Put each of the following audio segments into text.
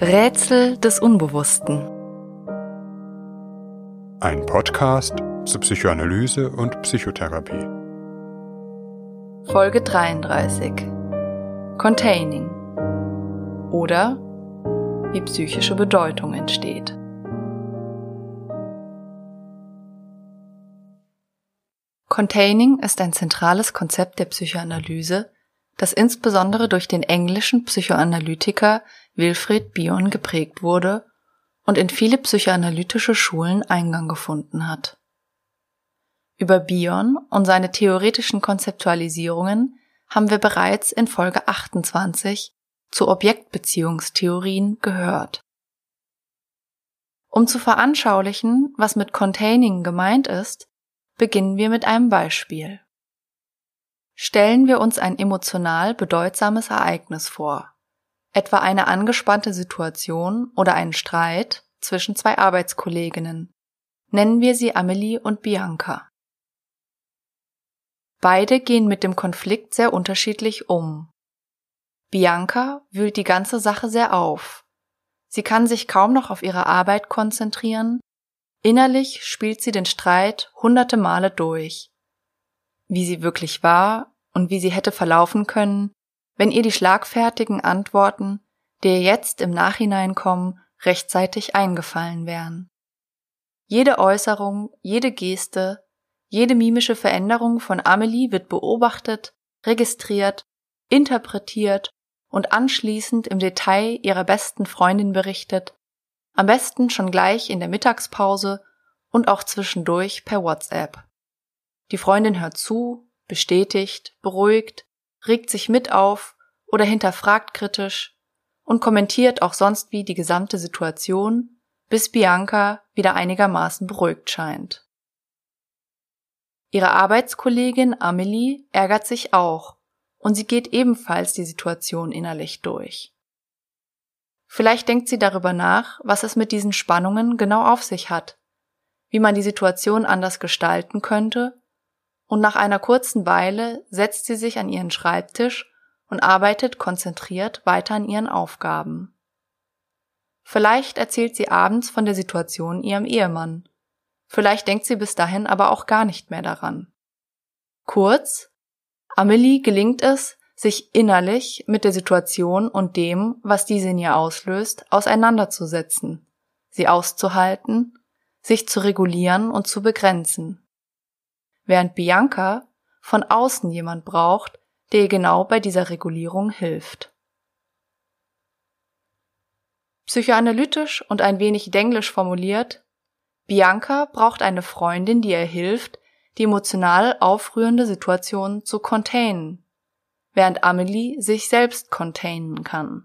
Rätsel des Unbewussten. Ein Podcast zur Psychoanalyse und Psychotherapie. Folge 33. Containing. Oder wie psychische Bedeutung entsteht. Containing ist ein zentrales Konzept der Psychoanalyse, das insbesondere durch den englischen Psychoanalytiker Wilfried Bion geprägt wurde und in viele psychoanalytische Schulen Eingang gefunden hat. Über Bion und seine theoretischen Konzeptualisierungen haben wir bereits in Folge 28 zu Objektbeziehungstheorien gehört. Um zu veranschaulichen, was mit Containing gemeint ist, beginnen wir mit einem Beispiel. Stellen wir uns ein emotional bedeutsames Ereignis vor, etwa eine angespannte Situation oder einen Streit zwischen zwei Arbeitskolleginnen. Nennen wir sie Amelie und Bianca. Beide gehen mit dem Konflikt sehr unterschiedlich um. Bianca wühlt die ganze Sache sehr auf. Sie kann sich kaum noch auf ihre Arbeit konzentrieren. Innerlich spielt sie den Streit hunderte Male durch wie sie wirklich war und wie sie hätte verlaufen können, wenn ihr die schlagfertigen Antworten, die ihr jetzt im Nachhinein kommen, rechtzeitig eingefallen wären. Jede Äußerung, jede Geste, jede mimische Veränderung von Amelie wird beobachtet, registriert, interpretiert und anschließend im Detail ihrer besten Freundin berichtet, am besten schon gleich in der Mittagspause und auch zwischendurch per WhatsApp. Die Freundin hört zu, bestätigt, beruhigt, regt sich mit auf oder hinterfragt kritisch und kommentiert auch sonst wie die gesamte Situation, bis Bianca wieder einigermaßen beruhigt scheint. Ihre Arbeitskollegin Amelie ärgert sich auch und sie geht ebenfalls die Situation innerlich durch. Vielleicht denkt sie darüber nach, was es mit diesen Spannungen genau auf sich hat, wie man die Situation anders gestalten könnte und nach einer kurzen Weile setzt sie sich an ihren Schreibtisch und arbeitet konzentriert weiter an ihren Aufgaben. Vielleicht erzählt sie abends von der Situation ihrem Ehemann. Vielleicht denkt sie bis dahin aber auch gar nicht mehr daran. Kurz, Amelie gelingt es, sich innerlich mit der Situation und dem, was diese in ihr auslöst, auseinanderzusetzen, sie auszuhalten, sich zu regulieren und zu begrenzen während Bianca von außen jemand braucht, der ihr genau bei dieser Regulierung hilft. Psychoanalytisch und ein wenig denglisch formuliert, Bianca braucht eine Freundin, die ihr hilft, die emotional aufrührende Situation zu containen, während Amelie sich selbst containen kann.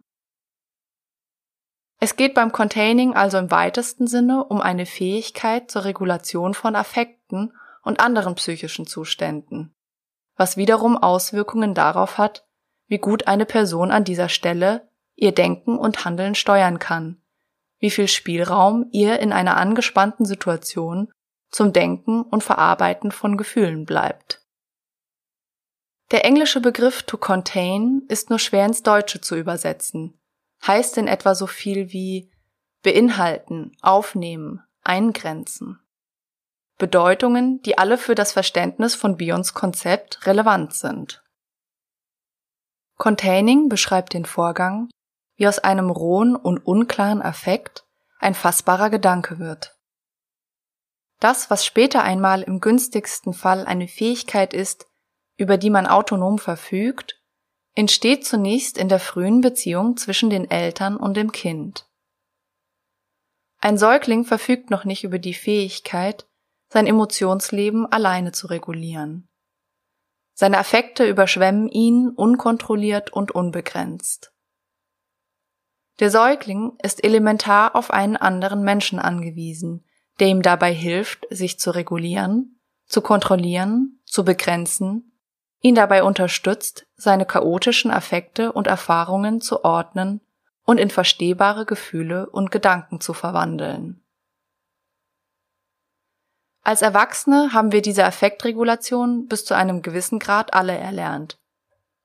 Es geht beim Containing also im weitesten Sinne um eine Fähigkeit zur Regulation von Affekten und anderen psychischen Zuständen, was wiederum Auswirkungen darauf hat, wie gut eine Person an dieser Stelle ihr Denken und Handeln steuern kann, wie viel Spielraum ihr in einer angespannten Situation zum Denken und Verarbeiten von Gefühlen bleibt. Der englische Begriff to contain ist nur schwer ins Deutsche zu übersetzen, heißt in etwa so viel wie beinhalten, aufnehmen, eingrenzen. Bedeutungen, die alle für das Verständnis von Bions Konzept relevant sind. Containing beschreibt den Vorgang, wie aus einem rohen und unklaren Affekt ein fassbarer Gedanke wird. Das, was später einmal im günstigsten Fall eine Fähigkeit ist, über die man autonom verfügt, entsteht zunächst in der frühen Beziehung zwischen den Eltern und dem Kind. Ein Säugling verfügt noch nicht über die Fähigkeit, sein Emotionsleben alleine zu regulieren. Seine Affekte überschwemmen ihn unkontrolliert und unbegrenzt. Der Säugling ist elementar auf einen anderen Menschen angewiesen, der ihm dabei hilft, sich zu regulieren, zu kontrollieren, zu begrenzen, ihn dabei unterstützt, seine chaotischen Affekte und Erfahrungen zu ordnen und in verstehbare Gefühle und Gedanken zu verwandeln. Als Erwachsene haben wir diese Affektregulation bis zu einem gewissen Grad alle erlernt.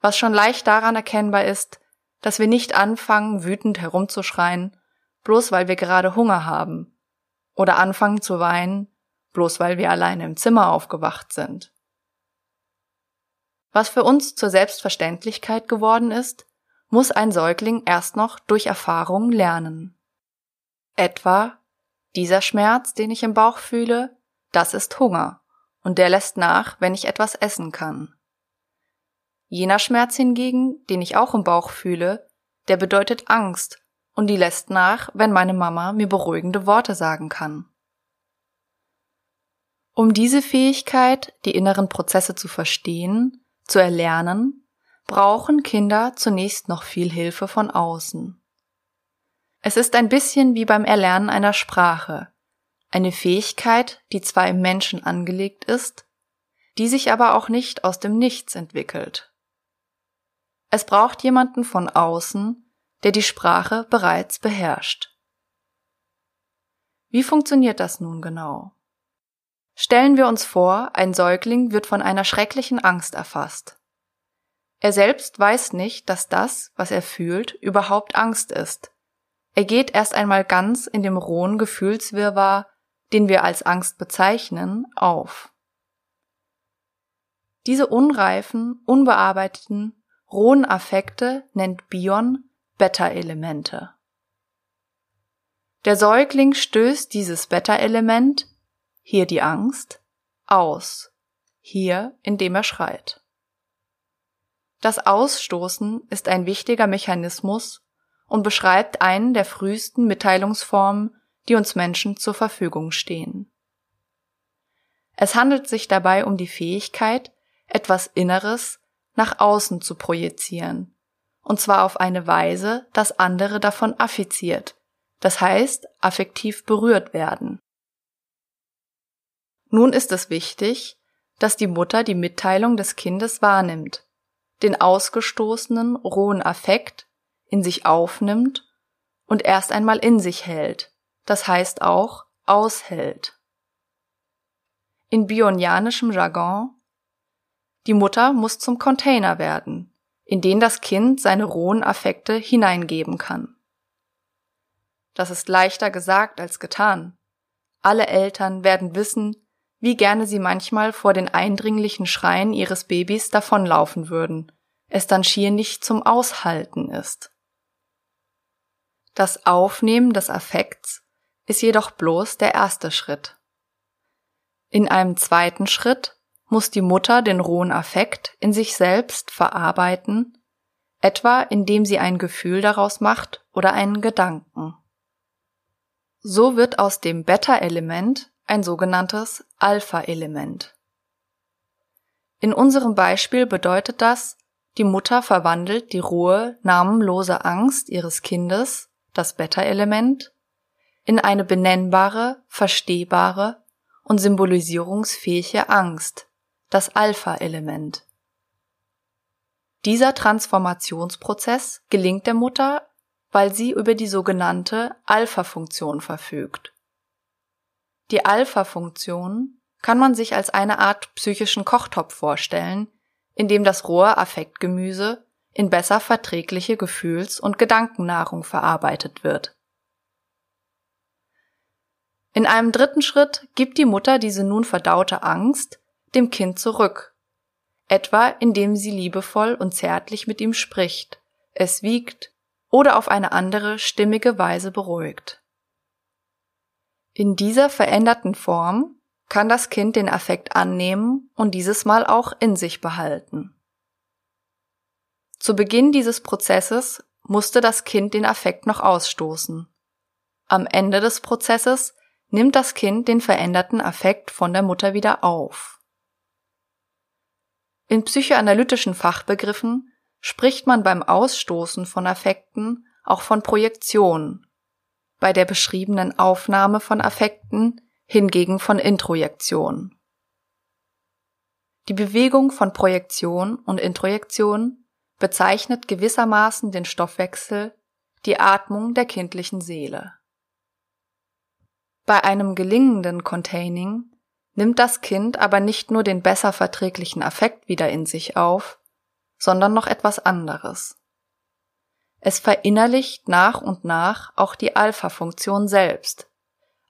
Was schon leicht daran erkennbar ist, dass wir nicht anfangen, wütend herumzuschreien, bloß weil wir gerade Hunger haben, oder anfangen zu weinen, bloß weil wir alleine im Zimmer aufgewacht sind. Was für uns zur Selbstverständlichkeit geworden ist, muss ein Säugling erst noch durch Erfahrung lernen. Etwa, dieser Schmerz, den ich im Bauch fühle, das ist Hunger, und der lässt nach, wenn ich etwas essen kann. Jener Schmerz hingegen, den ich auch im Bauch fühle, der bedeutet Angst, und die lässt nach, wenn meine Mama mir beruhigende Worte sagen kann. Um diese Fähigkeit, die inneren Prozesse zu verstehen, zu erlernen, brauchen Kinder zunächst noch viel Hilfe von außen. Es ist ein bisschen wie beim Erlernen einer Sprache, eine Fähigkeit, die zwar im Menschen angelegt ist, die sich aber auch nicht aus dem Nichts entwickelt. Es braucht jemanden von außen, der die Sprache bereits beherrscht. Wie funktioniert das nun genau? Stellen wir uns vor, ein Säugling wird von einer schrecklichen Angst erfasst. Er selbst weiß nicht, dass das, was er fühlt, überhaupt Angst ist. Er geht erst einmal ganz in dem rohen Gefühlswirrwarr, den wir als Angst bezeichnen, auf. Diese unreifen, unbearbeiteten, rohen Affekte nennt Bion Beta-Elemente. Der Säugling stößt dieses Beta-Element hier die Angst, aus, hier indem er schreit. Das Ausstoßen ist ein wichtiger Mechanismus und beschreibt einen der frühesten Mitteilungsformen, die uns Menschen zur Verfügung stehen. Es handelt sich dabei um die Fähigkeit, etwas Inneres nach außen zu projizieren, und zwar auf eine Weise, dass andere davon affiziert, das heißt affektiv berührt werden. Nun ist es wichtig, dass die Mutter die Mitteilung des Kindes wahrnimmt, den ausgestoßenen rohen Affekt in sich aufnimmt und erst einmal in sich hält, das heißt auch aushält. In bionianischem Jargon die Mutter muss zum Container werden, in den das Kind seine rohen Affekte hineingeben kann. Das ist leichter gesagt als getan. Alle Eltern werden wissen, wie gerne sie manchmal vor den eindringlichen Schreien ihres Babys davonlaufen würden, es dann schier nicht zum Aushalten ist. Das Aufnehmen des Affekts ist jedoch bloß der erste Schritt. In einem zweiten Schritt muss die Mutter den rohen Affekt in sich selbst verarbeiten, etwa indem sie ein Gefühl daraus macht oder einen Gedanken. So wird aus dem Beta-Element ein sogenanntes Alpha-Element. In unserem Beispiel bedeutet das, die Mutter verwandelt die rohe, namenlose Angst ihres Kindes, das Beta-Element, in eine benennbare, verstehbare und symbolisierungsfähige Angst, das Alpha-Element. Dieser Transformationsprozess gelingt der Mutter, weil sie über die sogenannte Alpha-Funktion verfügt. Die Alpha-Funktion kann man sich als eine Art psychischen Kochtopf vorstellen, in dem das rohe Affektgemüse in besser verträgliche Gefühls- und Gedankennahrung verarbeitet wird. In einem dritten Schritt gibt die Mutter diese nun verdaute Angst dem Kind zurück, etwa indem sie liebevoll und zärtlich mit ihm spricht, es wiegt oder auf eine andere stimmige Weise beruhigt. In dieser veränderten Form kann das Kind den Affekt annehmen und dieses Mal auch in sich behalten. Zu Beginn dieses Prozesses musste das Kind den Affekt noch ausstoßen. Am Ende des Prozesses nimmt das Kind den veränderten Affekt von der Mutter wieder auf. In psychoanalytischen Fachbegriffen spricht man beim Ausstoßen von Affekten auch von Projektion bei der beschriebenen Aufnahme von Affekten hingegen von Introjektion. Die Bewegung von Projektion und Introjektion bezeichnet gewissermaßen den Stoffwechsel, die Atmung der kindlichen Seele. Bei einem gelingenden Containing nimmt das Kind aber nicht nur den besser verträglichen Affekt wieder in sich auf, sondern noch etwas anderes. Es verinnerlicht nach und nach auch die Alpha-Funktion selbst,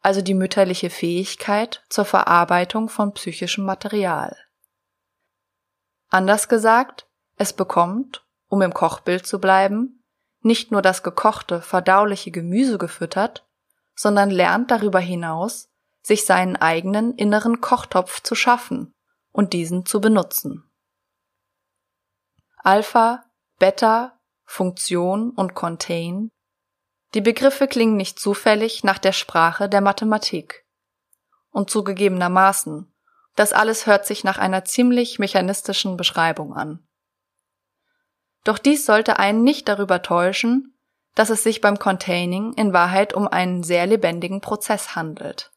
also die mütterliche Fähigkeit zur Verarbeitung von psychischem Material. Anders gesagt, es bekommt, um im Kochbild zu bleiben, nicht nur das gekochte, verdauliche Gemüse gefüttert, sondern lernt darüber hinaus, sich seinen eigenen inneren Kochtopf zu schaffen und diesen zu benutzen. Alpha, Beta, Funktion und Contain die Begriffe klingen nicht zufällig nach der Sprache der Mathematik. Und zugegebenermaßen, das alles hört sich nach einer ziemlich mechanistischen Beschreibung an. Doch dies sollte einen nicht darüber täuschen, dass es sich beim Containing in Wahrheit um einen sehr lebendigen Prozess handelt.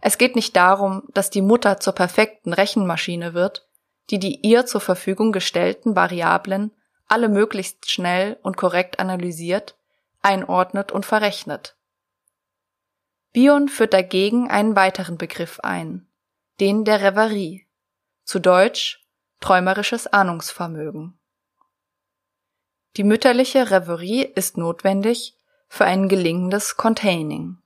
Es geht nicht darum, dass die Mutter zur perfekten Rechenmaschine wird, die die ihr zur Verfügung gestellten Variablen alle möglichst schnell und korrekt analysiert, einordnet und verrechnet. Bion führt dagegen einen weiteren Begriff ein, den der Reverie, zu Deutsch träumerisches Ahnungsvermögen. Die mütterliche Reverie ist notwendig für ein gelingendes Containing.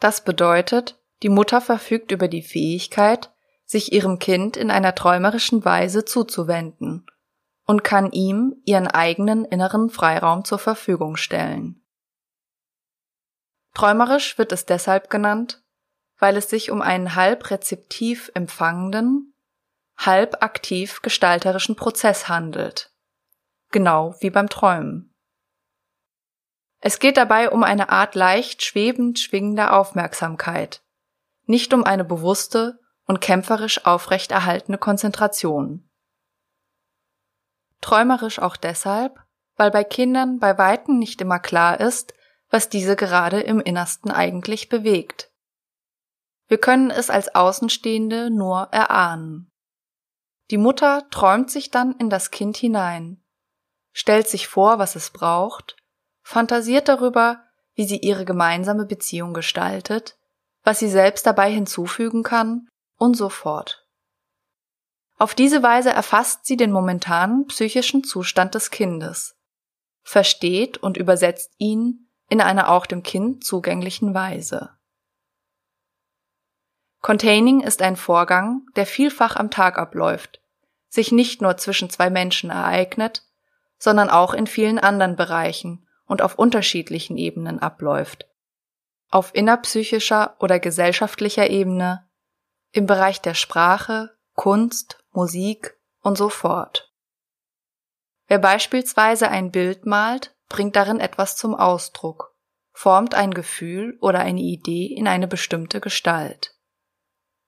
Das bedeutet, die Mutter verfügt über die Fähigkeit, sich ihrem Kind in einer träumerischen Weise zuzuwenden und kann ihm ihren eigenen inneren Freiraum zur Verfügung stellen. Träumerisch wird es deshalb genannt, weil es sich um einen halb rezeptiv empfangenden, halb aktiv gestalterischen Prozess handelt, genau wie beim Träumen. Es geht dabei um eine Art leicht schwebend schwingender Aufmerksamkeit, nicht um eine bewusste und kämpferisch aufrechterhaltene Konzentration. Träumerisch auch deshalb, weil bei Kindern bei weitem nicht immer klar ist, was diese gerade im Innersten eigentlich bewegt. Wir können es als Außenstehende nur erahnen. Die Mutter träumt sich dann in das Kind hinein, stellt sich vor, was es braucht, fantasiert darüber, wie sie ihre gemeinsame Beziehung gestaltet, was sie selbst dabei hinzufügen kann und so fort. Auf diese Weise erfasst sie den momentanen psychischen Zustand des Kindes, versteht und übersetzt ihn in einer auch dem Kind zugänglichen Weise. Containing ist ein Vorgang, der vielfach am Tag abläuft, sich nicht nur zwischen zwei Menschen ereignet, sondern auch in vielen anderen Bereichen und auf unterschiedlichen Ebenen abläuft. Auf innerpsychischer oder gesellschaftlicher Ebene, im Bereich der Sprache, Kunst, Musik und so fort. Wer beispielsweise ein Bild malt, bringt darin etwas zum Ausdruck, formt ein Gefühl oder eine Idee in eine bestimmte Gestalt.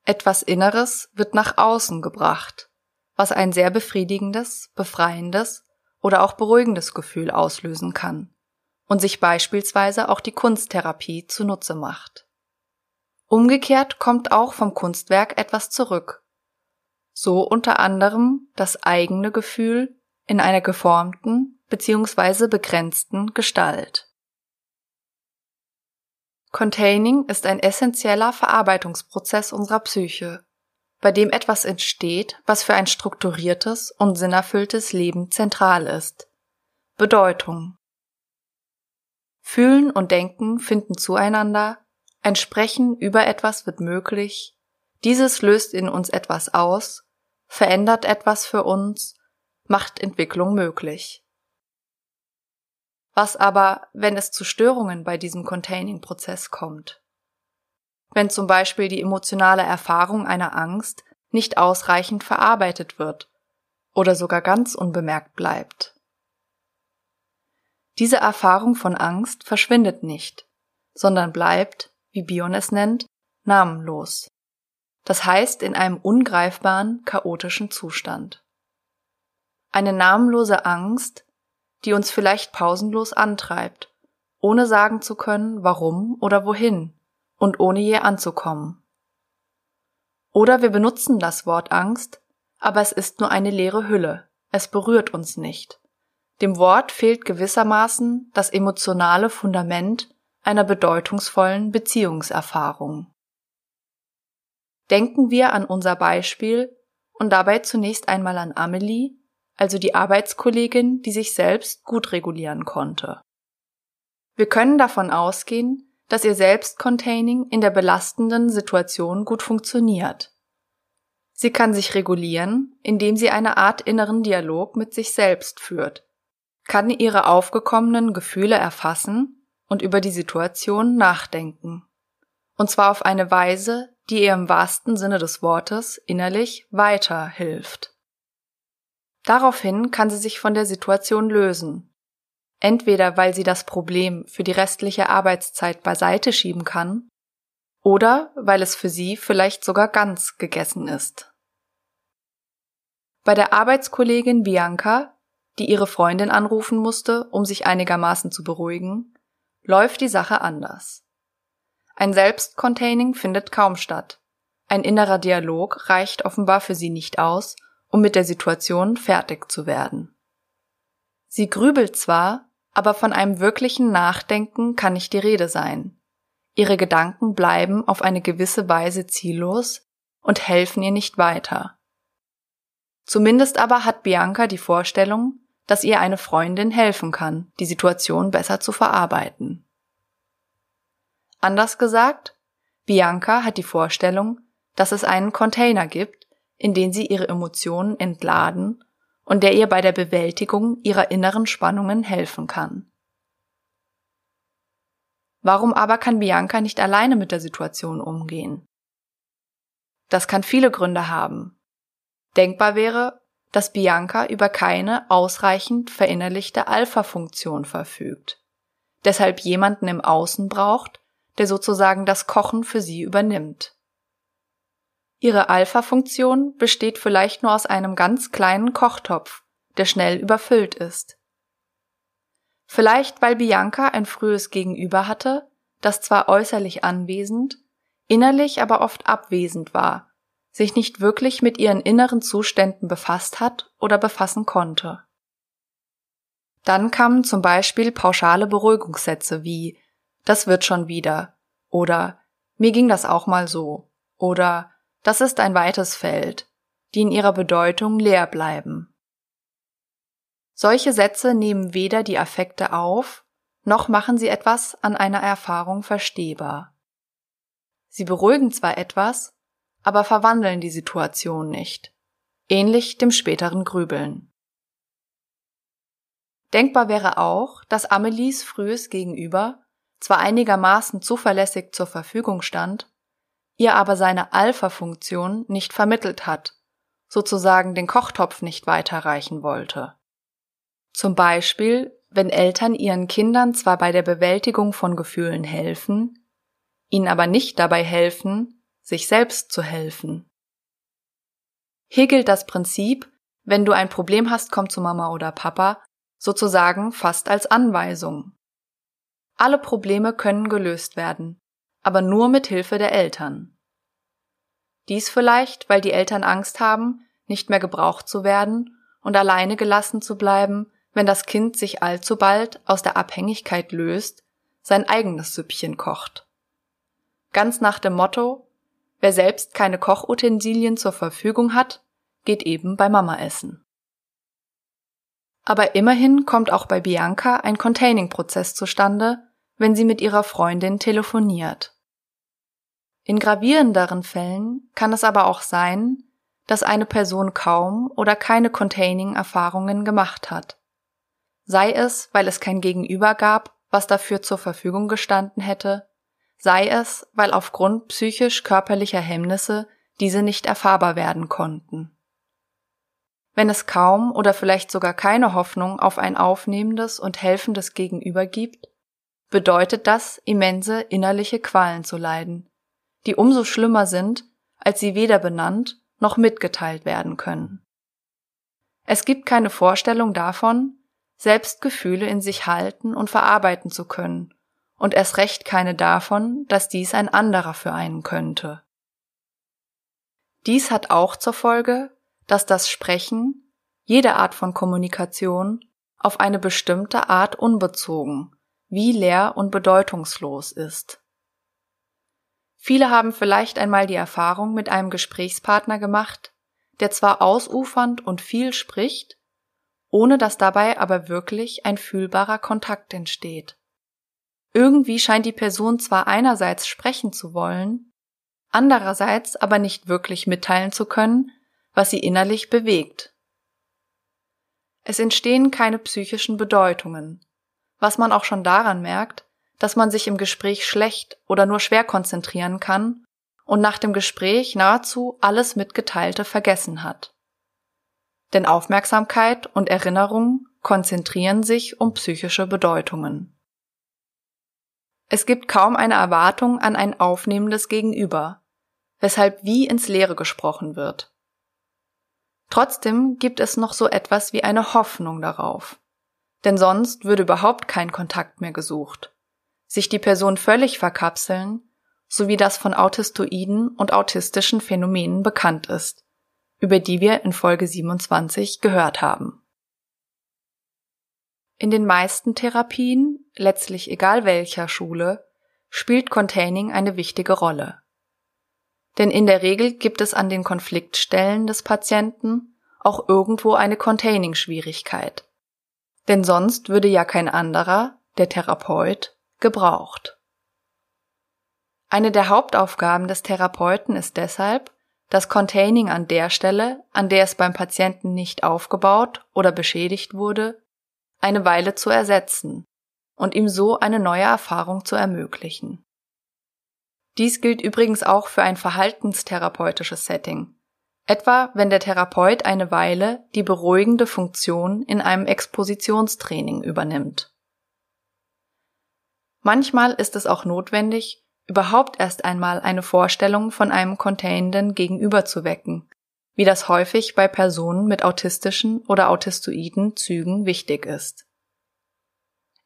Etwas Inneres wird nach außen gebracht, was ein sehr befriedigendes, befreiendes oder auch beruhigendes Gefühl auslösen kann und sich beispielsweise auch die Kunsttherapie zunutze macht. Umgekehrt kommt auch vom Kunstwerk etwas zurück, so unter anderem das eigene Gefühl in einer geformten bzw. begrenzten Gestalt. Containing ist ein essentieller Verarbeitungsprozess unserer Psyche, bei dem etwas entsteht, was für ein strukturiertes und sinnerfülltes Leben zentral ist. Bedeutung. Fühlen und Denken finden zueinander, ein Sprechen über etwas wird möglich, dieses löst in uns etwas aus verändert etwas für uns, macht Entwicklung möglich. Was aber, wenn es zu Störungen bei diesem Containing-Prozess kommt? Wenn zum Beispiel die emotionale Erfahrung einer Angst nicht ausreichend verarbeitet wird oder sogar ganz unbemerkt bleibt. Diese Erfahrung von Angst verschwindet nicht, sondern bleibt, wie Bion es nennt, namenlos das heißt in einem ungreifbaren, chaotischen Zustand. Eine namenlose Angst, die uns vielleicht pausenlos antreibt, ohne sagen zu können, warum oder wohin und ohne je anzukommen. Oder wir benutzen das Wort Angst, aber es ist nur eine leere Hülle, es berührt uns nicht. Dem Wort fehlt gewissermaßen das emotionale Fundament einer bedeutungsvollen Beziehungserfahrung. Denken wir an unser Beispiel und dabei zunächst einmal an Amelie, also die Arbeitskollegin, die sich selbst gut regulieren konnte. Wir können davon ausgehen, dass ihr Selbstcontaining in der belastenden Situation gut funktioniert. Sie kann sich regulieren, indem sie eine Art inneren Dialog mit sich selbst führt, kann ihre aufgekommenen Gefühle erfassen und über die Situation nachdenken. Und zwar auf eine Weise, die ihr im wahrsten Sinne des Wortes innerlich weiterhilft. Daraufhin kann sie sich von der Situation lösen. Entweder weil sie das Problem für die restliche Arbeitszeit beiseite schieben kann, oder weil es für sie vielleicht sogar ganz gegessen ist. Bei der Arbeitskollegin Bianca, die ihre Freundin anrufen musste, um sich einigermaßen zu beruhigen, läuft die Sache anders. Ein Selbstcontaining findet kaum statt. Ein innerer Dialog reicht offenbar für sie nicht aus, um mit der Situation fertig zu werden. Sie grübelt zwar, aber von einem wirklichen Nachdenken kann nicht die Rede sein. Ihre Gedanken bleiben auf eine gewisse Weise ziellos und helfen ihr nicht weiter. Zumindest aber hat Bianca die Vorstellung, dass ihr eine Freundin helfen kann, die Situation besser zu verarbeiten. Anders gesagt, Bianca hat die Vorstellung, dass es einen Container gibt, in den sie ihre Emotionen entladen und der ihr bei der Bewältigung ihrer inneren Spannungen helfen kann. Warum aber kann Bianca nicht alleine mit der Situation umgehen? Das kann viele Gründe haben. Denkbar wäre, dass Bianca über keine ausreichend verinnerlichte Alpha-Funktion verfügt, deshalb jemanden im Außen braucht, der sozusagen das Kochen für sie übernimmt. Ihre Alpha-Funktion besteht vielleicht nur aus einem ganz kleinen Kochtopf, der schnell überfüllt ist. Vielleicht weil Bianca ein frühes Gegenüber hatte, das zwar äußerlich anwesend, innerlich aber oft abwesend war, sich nicht wirklich mit ihren inneren Zuständen befasst hat oder befassen konnte. Dann kamen zum Beispiel pauschale Beruhigungssätze wie das wird schon wieder oder mir ging das auch mal so oder das ist ein weites Feld, die in ihrer Bedeutung leer bleiben. Solche Sätze nehmen weder die Affekte auf, noch machen sie etwas an einer Erfahrung verstehbar. Sie beruhigen zwar etwas, aber verwandeln die Situation nicht, ähnlich dem späteren Grübeln. Denkbar wäre auch, dass Amelies frühes Gegenüber zwar einigermaßen zuverlässig zur Verfügung stand, ihr aber seine Alpha-Funktion nicht vermittelt hat, sozusagen den Kochtopf nicht weiterreichen wollte. Zum Beispiel, wenn Eltern ihren Kindern zwar bei der Bewältigung von Gefühlen helfen, ihnen aber nicht dabei helfen, sich selbst zu helfen. Hier gilt das Prinzip, wenn du ein Problem hast, komm zu Mama oder Papa, sozusagen fast als Anweisung. Alle Probleme können gelöst werden, aber nur mit Hilfe der Eltern. Dies vielleicht, weil die Eltern Angst haben, nicht mehr gebraucht zu werden und alleine gelassen zu bleiben, wenn das Kind sich allzu bald aus der Abhängigkeit löst, sein eigenes Süppchen kocht. Ganz nach dem Motto, wer selbst keine Kochutensilien zur Verfügung hat, geht eben bei Mama essen. Aber immerhin kommt auch bei Bianca ein Containing-Prozess zustande, wenn sie mit ihrer Freundin telefoniert. In gravierenderen Fällen kann es aber auch sein, dass eine Person kaum oder keine Containing-Erfahrungen gemacht hat. Sei es, weil es kein Gegenüber gab, was dafür zur Verfügung gestanden hätte, sei es, weil aufgrund psychisch-körperlicher Hemmnisse diese nicht erfahrbar werden konnten. Wenn es kaum oder vielleicht sogar keine Hoffnung auf ein aufnehmendes und helfendes Gegenüber gibt, bedeutet das, immense innerliche Qualen zu leiden, die umso schlimmer sind, als sie weder benannt noch mitgeteilt werden können. Es gibt keine Vorstellung davon, selbst Gefühle in sich halten und verarbeiten zu können, und erst recht keine davon, dass dies ein anderer für einen könnte. Dies hat auch zur Folge, dass das Sprechen, jede Art von Kommunikation, auf eine bestimmte Art unbezogen, wie leer und bedeutungslos ist. Viele haben vielleicht einmal die Erfahrung mit einem Gesprächspartner gemacht, der zwar ausufernd und viel spricht, ohne dass dabei aber wirklich ein fühlbarer Kontakt entsteht. Irgendwie scheint die Person zwar einerseits sprechen zu wollen, andererseits aber nicht wirklich mitteilen zu können, was sie innerlich bewegt. Es entstehen keine psychischen Bedeutungen, was man auch schon daran merkt, dass man sich im Gespräch schlecht oder nur schwer konzentrieren kann und nach dem Gespräch nahezu alles Mitgeteilte vergessen hat denn Aufmerksamkeit und Erinnerung konzentrieren sich um psychische Bedeutungen. Es gibt kaum eine Erwartung an ein aufnehmendes Gegenüber, weshalb wie ins Leere gesprochen wird. Trotzdem gibt es noch so etwas wie eine Hoffnung darauf, denn sonst würde überhaupt kein Kontakt mehr gesucht, sich die Person völlig verkapseln, so wie das von Autistoiden und autistischen Phänomenen bekannt ist über die wir in Folge 27 gehört haben. In den meisten Therapien, letztlich egal welcher Schule, spielt Containing eine wichtige Rolle. Denn in der Regel gibt es an den Konfliktstellen des Patienten auch irgendwo eine Containing-Schwierigkeit. Denn sonst würde ja kein anderer, der Therapeut, gebraucht. Eine der Hauptaufgaben des Therapeuten ist deshalb, das Containing an der Stelle, an der es beim Patienten nicht aufgebaut oder beschädigt wurde, eine Weile zu ersetzen und ihm so eine neue Erfahrung zu ermöglichen. Dies gilt übrigens auch für ein verhaltenstherapeutisches Setting, etwa wenn der Therapeut eine Weile die beruhigende Funktion in einem Expositionstraining übernimmt. Manchmal ist es auch notwendig, überhaupt erst einmal eine Vorstellung von einem Containenden gegenüber zu wecken, wie das häufig bei Personen mit autistischen oder autistoiden Zügen wichtig ist.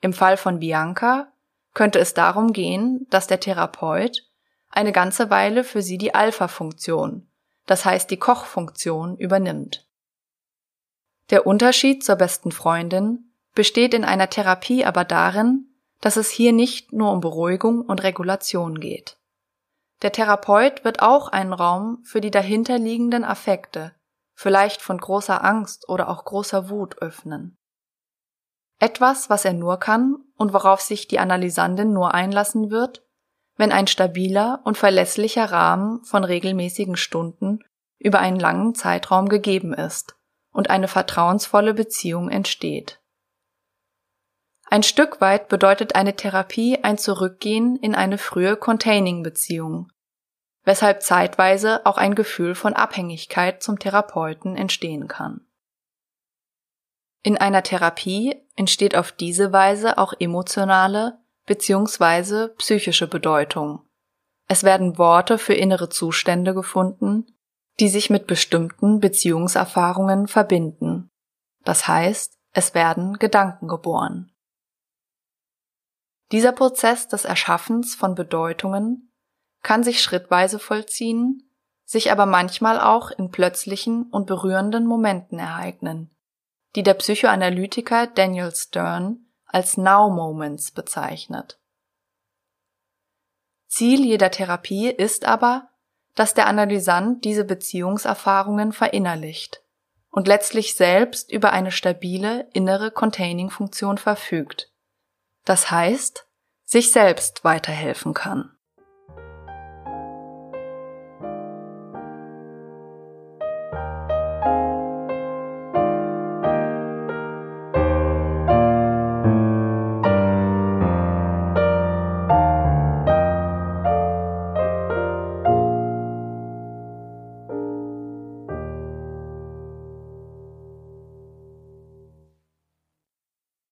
Im Fall von Bianca könnte es darum gehen, dass der Therapeut eine ganze Weile für sie die Alpha-Funktion, das heißt die Kochfunktion, übernimmt. Der Unterschied zur besten Freundin besteht in einer Therapie aber darin, dass es hier nicht nur um Beruhigung und Regulation geht. Der Therapeut wird auch einen Raum für die dahinterliegenden Affekte, vielleicht von großer Angst oder auch großer Wut öffnen. Etwas, was er nur kann und worauf sich die Analysandin nur einlassen wird, wenn ein stabiler und verlässlicher Rahmen von regelmäßigen Stunden über einen langen Zeitraum gegeben ist und eine vertrauensvolle Beziehung entsteht. Ein Stück weit bedeutet eine Therapie ein Zurückgehen in eine frühe Containing-Beziehung, weshalb zeitweise auch ein Gefühl von Abhängigkeit zum Therapeuten entstehen kann. In einer Therapie entsteht auf diese Weise auch emotionale bzw. psychische Bedeutung. Es werden Worte für innere Zustände gefunden, die sich mit bestimmten Beziehungserfahrungen verbinden. Das heißt, es werden Gedanken geboren. Dieser Prozess des Erschaffens von Bedeutungen kann sich schrittweise vollziehen, sich aber manchmal auch in plötzlichen und berührenden Momenten ereignen, die der Psychoanalytiker Daniel Stern als Now Moments bezeichnet. Ziel jeder Therapie ist aber, dass der Analysant diese Beziehungserfahrungen verinnerlicht und letztlich selbst über eine stabile innere Containing-Funktion verfügt das heißt, sich selbst weiterhelfen kann.